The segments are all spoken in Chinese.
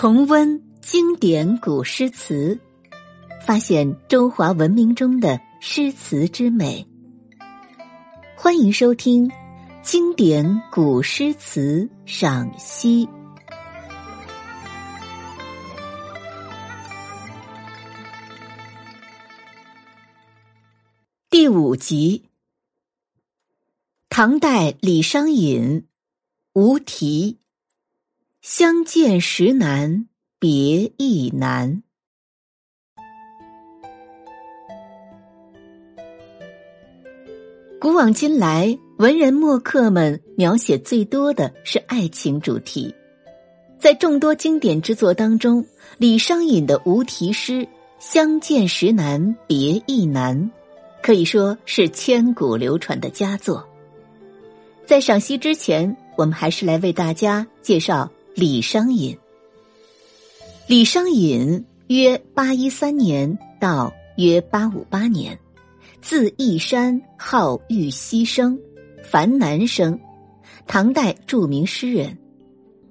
重温经典古诗词，发现中华文明中的诗词之美。欢迎收听《经典古诗词赏析》第五集。唐代李商隐《无题》。相见时难别亦难。古往今来，文人墨客们描写最多的是爱情主题。在众多经典之作当中，李商隐的无题诗《相见时难别亦难》，可以说是千古流传的佳作。在赏析之前，我们还是来为大家介绍。李商隐，李商隐约八一三年到约八五八年，字义山，号玉溪生，樊南生，唐代著名诗人，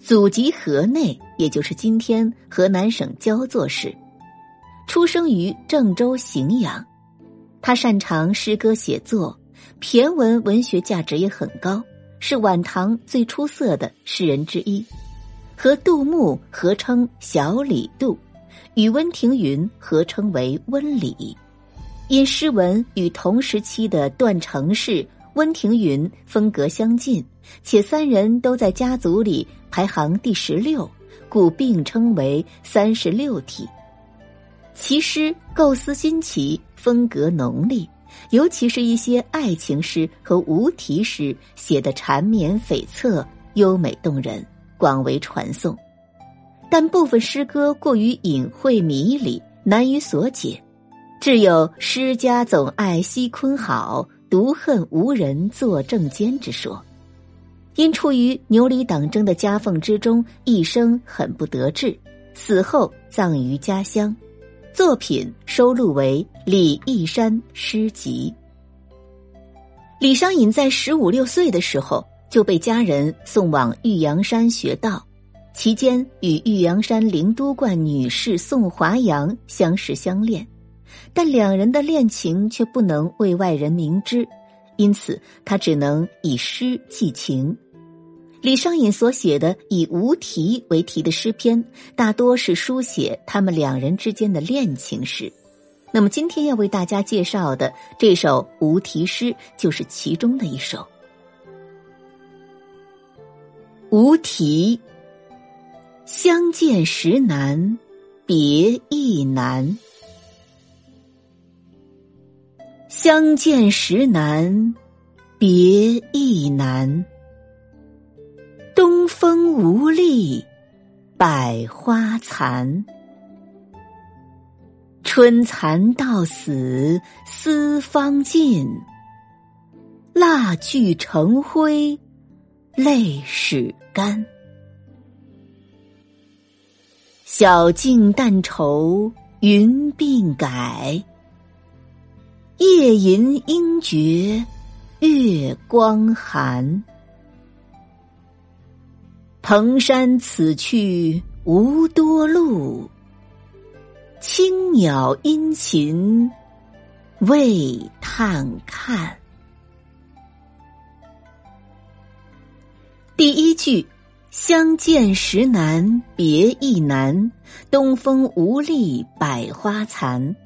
祖籍河内，也就是今天河南省焦作市，出生于郑州荥阳。他擅长诗歌写作，骈文文学价值也很高，是晚唐最出色的诗人之一。和杜牧合称小李杜，与温庭筠合称为温李，因诗文与同时期的段成式、温庭筠风格相近，且三人都在家族里排行第十六，故并称为三十六体。其诗构思新奇，风格浓丽，尤其是一些爱情诗和无题诗，写得缠绵悱恻，优美动人。广为传颂，但部分诗歌过于隐晦迷离，难于所解。只有“诗家总爱惜坤好，独恨无人作正笺”之说。因处于牛李党争的夹缝之中，一生很不得志，死后葬于家乡。作品收录为《李义山诗集》。李商隐在十五六岁的时候。就被家人送往玉阳山学道，期间与玉阳山灵都观女士宋华阳相识相恋，但两人的恋情却不能为外人明知，因此他只能以诗寄情。李商隐所写的以无题为题的诗篇，大多是书写他们两人之间的恋情诗。那么今天要为大家介绍的这首无题诗，就是其中的一首。无题，相见时难，别亦难。相见时难，别亦难。东风无力，百花残。春蚕到死丝方尽，蜡炬成灰。泪始干，晓镜但愁云鬓改。夜吟应觉月光寒。蓬山此去无多路，青鸟殷勤为探看。第一句“相见时难别亦难，东风无力百花残”，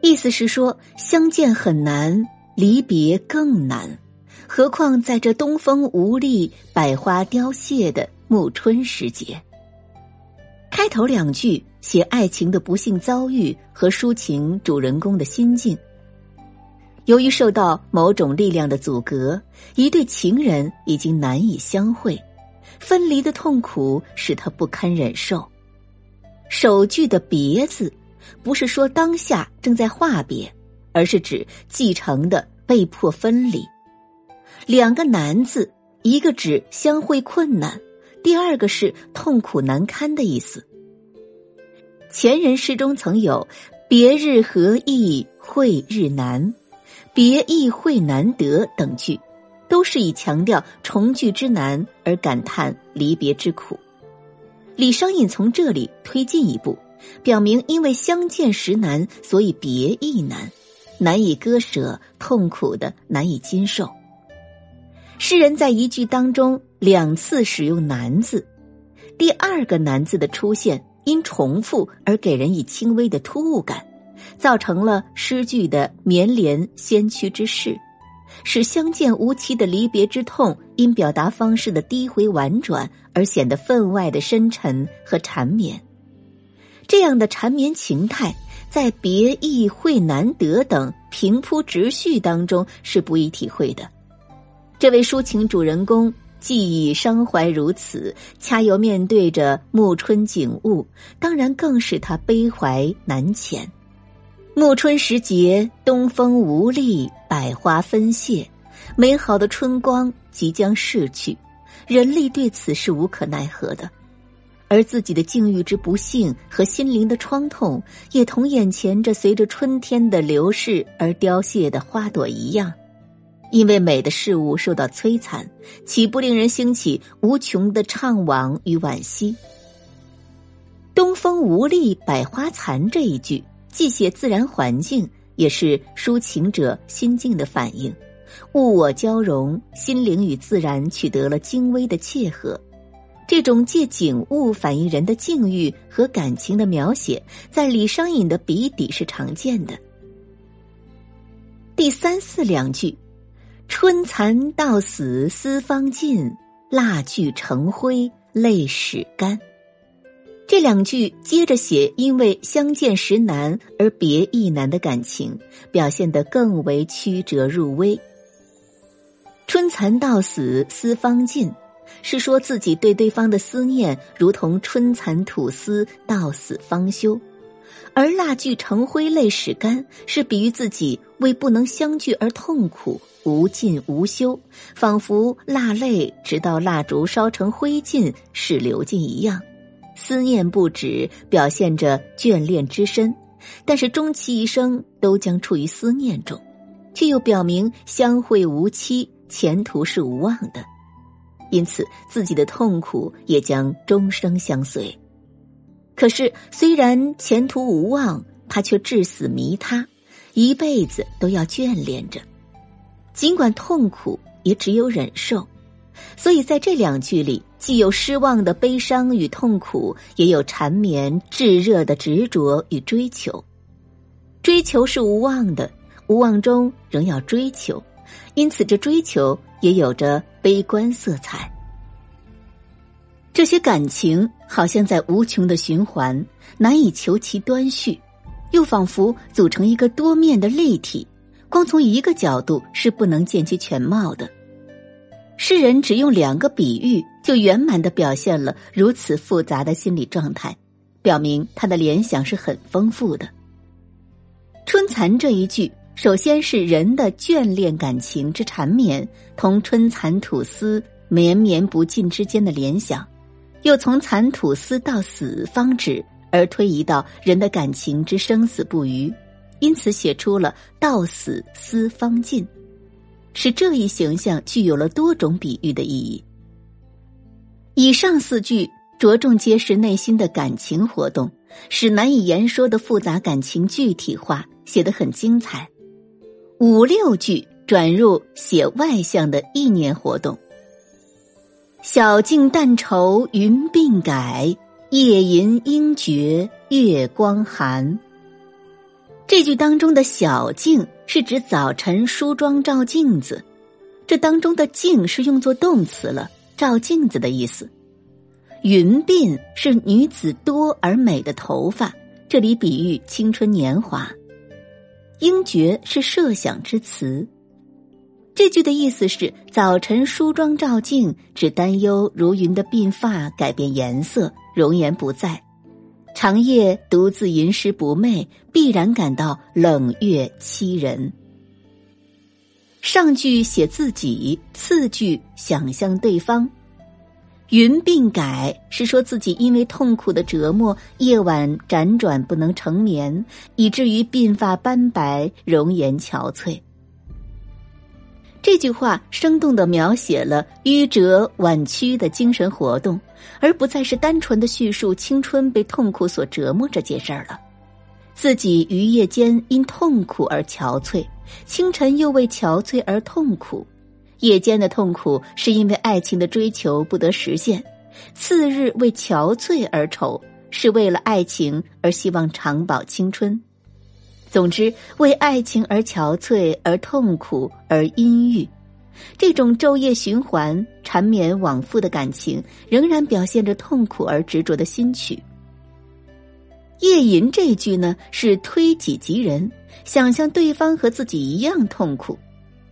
意思是说相见很难，离别更难，何况在这东风无力、百花凋谢的暮春时节。开头两句写爱情的不幸遭遇和抒情主人公的心境。由于受到某种力量的阻隔，一对情人已经难以相会，分离的痛苦使他不堪忍受。首句的“别”字，不是说当下正在话别，而是指继承的被迫分离。两个“难”字，一个指相会困难，第二个是痛苦难堪的意思。前人诗中曾有“别日何易会日难”。别意会难得等句，都是以强调重聚之难而感叹离别之苦。李商隐从这里推进一步，表明因为相见时难，所以别亦难，难以割舍，痛苦的难以经受。诗人在一句当中两次使用“难”字，第二个“难”字的出现，因重复而给人以轻微的突兀感，造成了诗句的绵连先驱之势。使相见无期的离别之痛，因表达方式的低回婉转而显得分外的深沉和缠绵。这样的缠绵情态，在别意会难得等平铺直叙当中是不易体会的。这位抒情主人公既已伤怀如此，恰又面对着暮春景物，当然更使他悲怀难遣。暮春时节，东风无力，百花纷谢，美好的春光即将逝去，人力对此是无可奈何的，而自己的境遇之不幸和心灵的创痛，也同眼前这随着春天的流逝而凋谢的花朵一样，因为美的事物受到摧残，岂不令人兴起无穷的怅惘与惋惜？东风无力，百花残这一句。既写自然环境，也是抒情者心境的反应，物我交融，心灵与自然取得了精微的契合。这种借景物反映人的境遇和感情的描写，在李商隐的笔底是常见的。第三四两句：“春蚕到死丝方尽，蜡炬成灰泪始干。”这两句接着写，因为相见时难而别亦难的感情，表现得更为曲折入微。春蚕到死丝方尽，是说自己对对方的思念如同春蚕吐丝，到死方休；而蜡炬成灰泪始干，是比喻自己为不能相聚而痛苦，无尽无休，仿佛蜡泪直到蜡烛烧成灰烬是流尽一样。思念不止，表现着眷恋之深，但是终其一生都将处于思念中，却又表明相会无期，前途是无望的，因此自己的痛苦也将终生相随。可是虽然前途无望，他却至死迷他，一辈子都要眷恋着，尽管痛苦，也只有忍受。所以在这两句里。既有失望的悲伤与痛苦，也有缠绵炙热的执着与追求。追求是无望的，无望中仍要追求，因此这追求也有着悲观色彩。这些感情好像在无穷的循环，难以求其端绪，又仿佛组成一个多面的立体，光从一个角度是不能见其全貌的。诗人只用两个比喻，就圆满的表现了如此复杂的心理状态，表明他的联想是很丰富的。春蚕这一句，首先是人的眷恋感情之缠绵，同春蚕吐丝绵绵不尽之间的联想，又从蚕吐丝到死方止而推移到人的感情之生死不渝，因此写出了到死丝方尽。使这一形象具有了多种比喻的意义。以上四句着重揭示内心的感情活动，使难以言说的复杂感情具体化，写得很精彩。五六句转入写外向的意念活动。晓镜但愁云鬓改，夜吟应觉月光寒。这句当中的小镜是指早晨梳妆照镜子，这当中的镜是用作动词了，照镜子的意思。云鬓是女子多而美的头发，这里比喻青春年华。应觉是设想之词，这句的意思是早晨梳妆照镜，只担忧如云的鬓发改变颜色，容颜不在。长夜独自吟诗不寐，必然感到冷月凄人。上句写自己，次句想象对方。云鬓改是说自己因为痛苦的折磨，夜晚辗转不能成眠，以至于鬓发斑白，容颜憔悴。这句话生动的描写了迂折婉曲的精神活动，而不再是单纯的叙述青春被痛苦所折磨这件事儿了。自己于夜间因痛苦而憔悴，清晨又为憔悴而痛苦。夜间的痛苦是因为爱情的追求不得实现，次日为憔悴而愁，是为了爱情而希望长保青春。总之，为爱情而憔悴，而痛苦，而阴郁，这种昼夜循环、缠绵往复的感情，仍然表现着痛苦而执着的心曲。夜吟这句呢，是推己及人，想象对方和自己一样痛苦。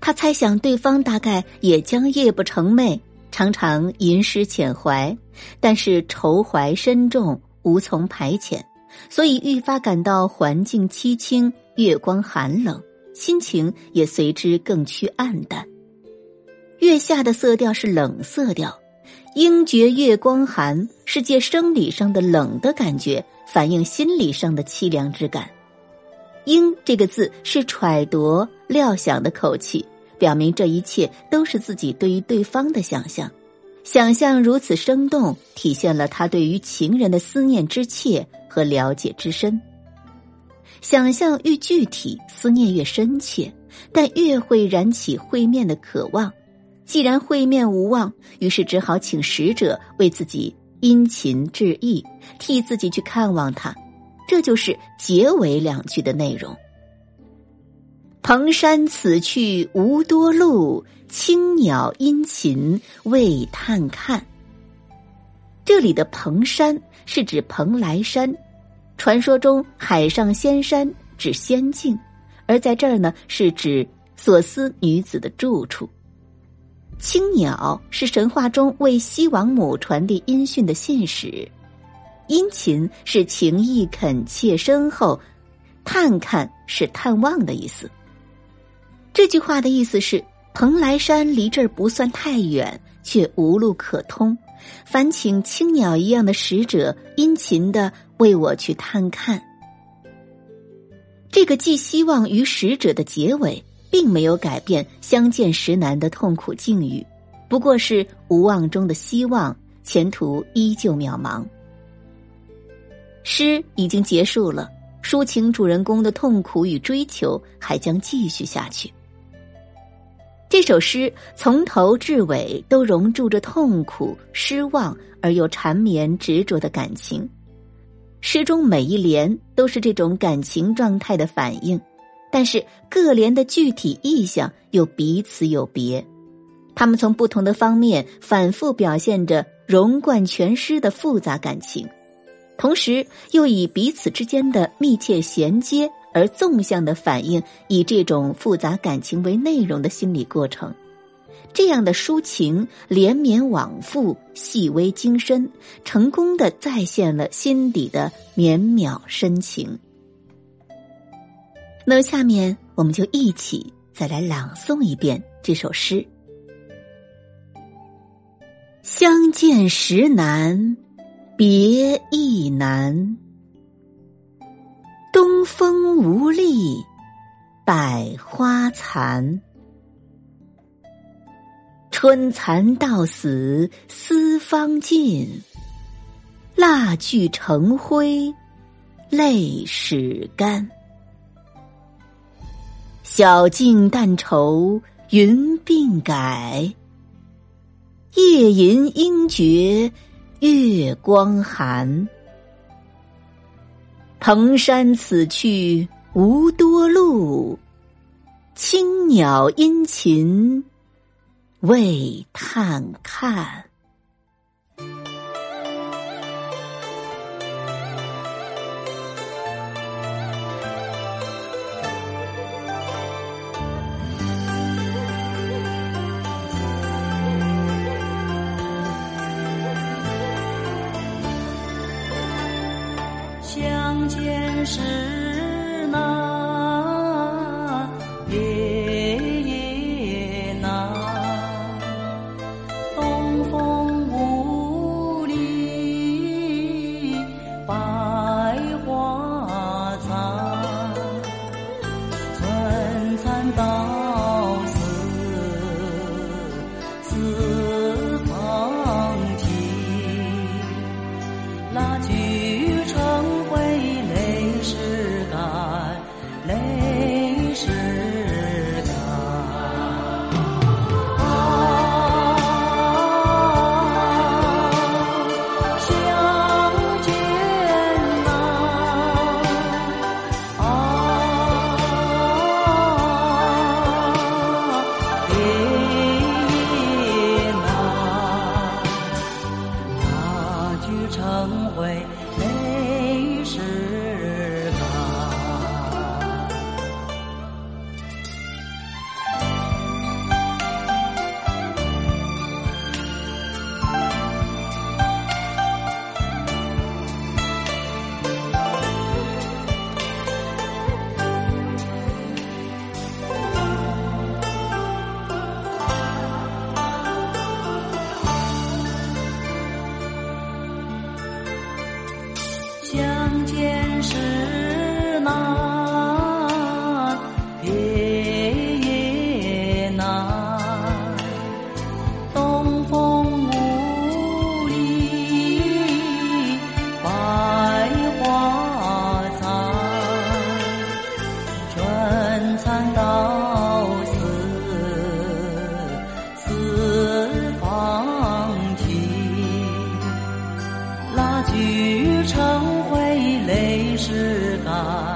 他猜想对方大概也将夜不成寐，常常吟诗遣怀，但是愁怀深重，无从排遣。所以愈发感到环境凄清，月光寒冷，心情也随之更趋暗淡。月下的色调是冷色调，应觉月光寒，是借生理上的冷的感觉，反映心理上的凄凉之感。应这个字是揣度、料想的口气，表明这一切都是自己对于对方的想象。想象如此生动，体现了他对于情人的思念之切和了解之深。想象愈具体，思念越深切，但越会燃起会面的渴望。既然会面无望，于是只好请使者为自己殷勤致意，替自己去看望他。这就是结尾两句的内容。蓬山此去无多路，青鸟殷勤为探看。这里的蓬山是指蓬莱山，传说中海上仙山指仙境，而在这儿呢是指所思女子的住处。青鸟是神话中为西王母传递音讯的信使，殷勤是情意恳切深厚，探看是探望的意思。这句话的意思是：蓬莱山离这儿不算太远，却无路可通。烦请青鸟一样的使者殷勤的为我去探看。这个寄希望于使者的结尾，并没有改变相见时难的痛苦境遇，不过是无望中的希望，前途依旧渺茫。诗已经结束了，抒情主人公的痛苦与追求还将继续下去。这首诗从头至尾都融注着痛苦、失望而又缠绵执着的感情，诗中每一联都是这种感情状态的反应，但是各联的具体意象又彼此有别，他们从不同的方面反复表现着融贯全诗的复杂感情，同时又以彼此之间的密切衔接。而纵向的反映以这种复杂感情为内容的心理过程，这样的抒情连绵往复、细微精深，成功的再现了心底的绵渺深情。那，下面我们就一起再来朗诵一遍这首诗：相见时难，别亦难。东风无力百花残，春蚕到死丝方尽，蜡炬成灰泪始干。晓镜但愁云鬓改，夜吟应觉月光寒。蓬山此去无多路，青鸟殷勤为探看。聚成灰，泪湿干。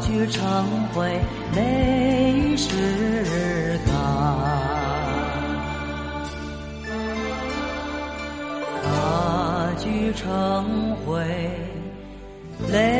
聚成灰泪始干，大句成灰泪